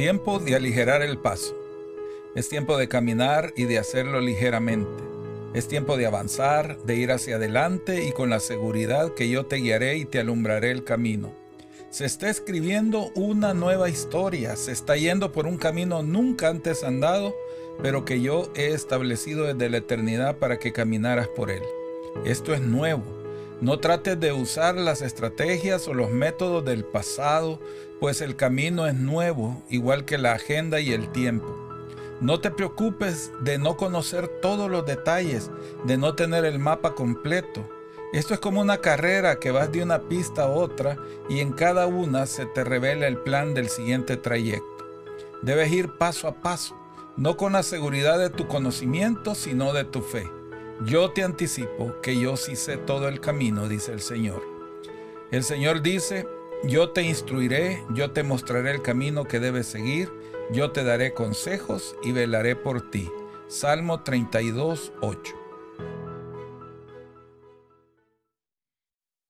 Tiempo de aligerar el paso. Es tiempo de caminar y de hacerlo ligeramente. Es tiempo de avanzar, de ir hacia adelante y con la seguridad que yo te guiaré y te alumbraré el camino. Se está escribiendo una nueva historia, se está yendo por un camino nunca antes andado, pero que yo he establecido desde la eternidad para que caminaras por él. Esto es nuevo no trates de usar las estrategias o los métodos del pasado, pues el camino es nuevo, igual que la agenda y el tiempo. No te preocupes de no conocer todos los detalles, de no tener el mapa completo. Esto es como una carrera que vas de una pista a otra y en cada una se te revela el plan del siguiente trayecto. Debes ir paso a paso, no con la seguridad de tu conocimiento, sino de tu fe. Yo te anticipo que yo sí sé todo el camino, dice el Señor. El Señor dice, yo te instruiré, yo te mostraré el camino que debes seguir, yo te daré consejos y velaré por ti. Salmo 32, 8.